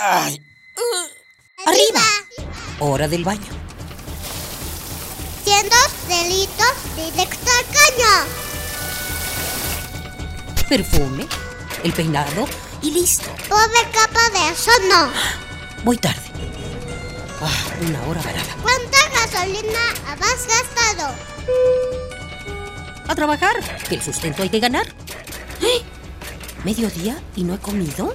¡Ay! ¡Arriba! Hora del baño. Siendo delitos directo al caño. Perfume, el peinado y listo. Pobre capa de eso no. Voy tarde. Ah, una hora varada. ¿Cuánta gasolina has gastado? A trabajar, que el sustento hay que ganar. ¡Eh! ¿Mediodía y no he comido?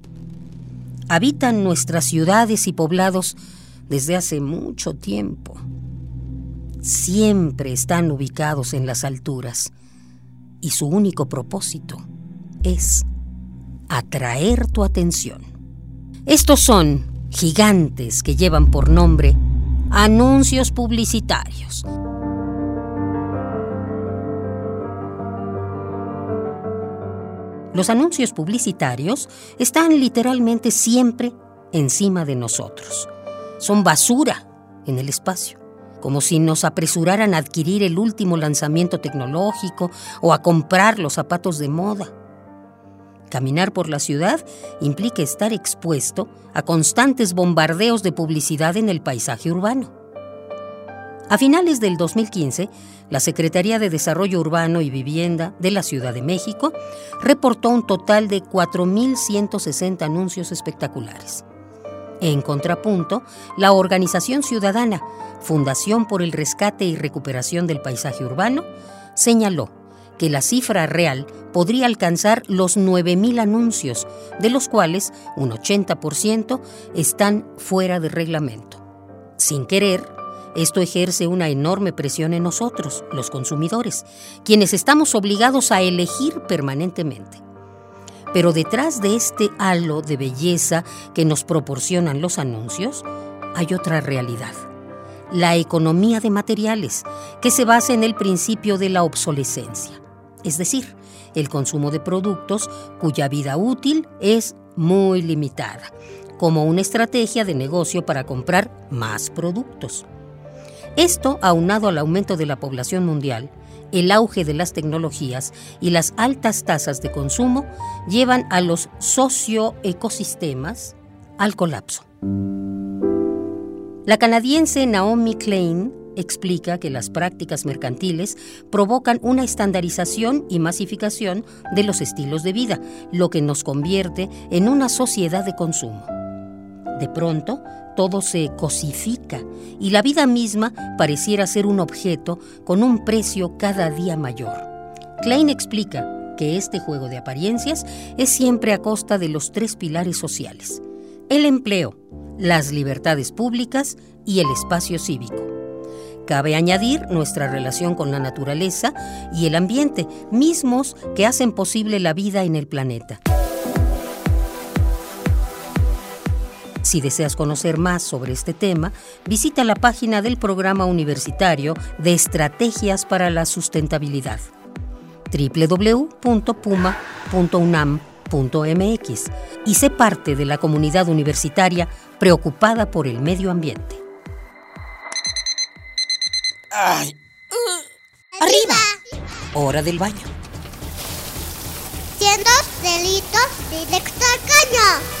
Habitan nuestras ciudades y poblados desde hace mucho tiempo. Siempre están ubicados en las alturas y su único propósito es atraer tu atención. Estos son gigantes que llevan por nombre anuncios publicitarios Los anuncios publicitarios están literalmente siempre encima de nosotros. Son basura en el espacio, como si nos apresuraran a adquirir el último lanzamiento tecnológico o a comprar los zapatos de moda. Caminar por la ciudad implica estar expuesto a constantes bombardeos de publicidad en el paisaje urbano. A finales del 2015, la Secretaría de Desarrollo Urbano y Vivienda de la Ciudad de México reportó un total de 4.160 anuncios espectaculares. En contrapunto, la organización ciudadana Fundación por el Rescate y Recuperación del Paisaje Urbano señaló que la cifra real podría alcanzar los 9.000 anuncios, de los cuales un 80% están fuera de reglamento. Sin querer, esto ejerce una enorme presión en nosotros, los consumidores, quienes estamos obligados a elegir permanentemente. Pero detrás de este halo de belleza que nos proporcionan los anuncios, hay otra realidad. La economía de materiales, que se basa en el principio de la obsolescencia, es decir, el consumo de productos cuya vida útil es muy limitada, como una estrategia de negocio para comprar más productos. Esto, aunado al aumento de la población mundial, el auge de las tecnologías y las altas tasas de consumo, llevan a los socioecosistemas al colapso. La canadiense Naomi Klein explica que las prácticas mercantiles provocan una estandarización y masificación de los estilos de vida, lo que nos convierte en una sociedad de consumo. De pronto, todo se cosifica y la vida misma pareciera ser un objeto con un precio cada día mayor. Klein explica que este juego de apariencias es siempre a costa de los tres pilares sociales, el empleo, las libertades públicas y el espacio cívico. Cabe añadir nuestra relación con la naturaleza y el ambiente, mismos que hacen posible la vida en el planeta. Si deseas conocer más sobre este tema, visita la página del Programa Universitario de Estrategias para la Sustentabilidad www.puma.unam.mx y sé parte de la comunidad universitaria preocupada por el medio ambiente. ¡Ay! ¡Arriba! Hora del baño. Siendo delitos directo al caño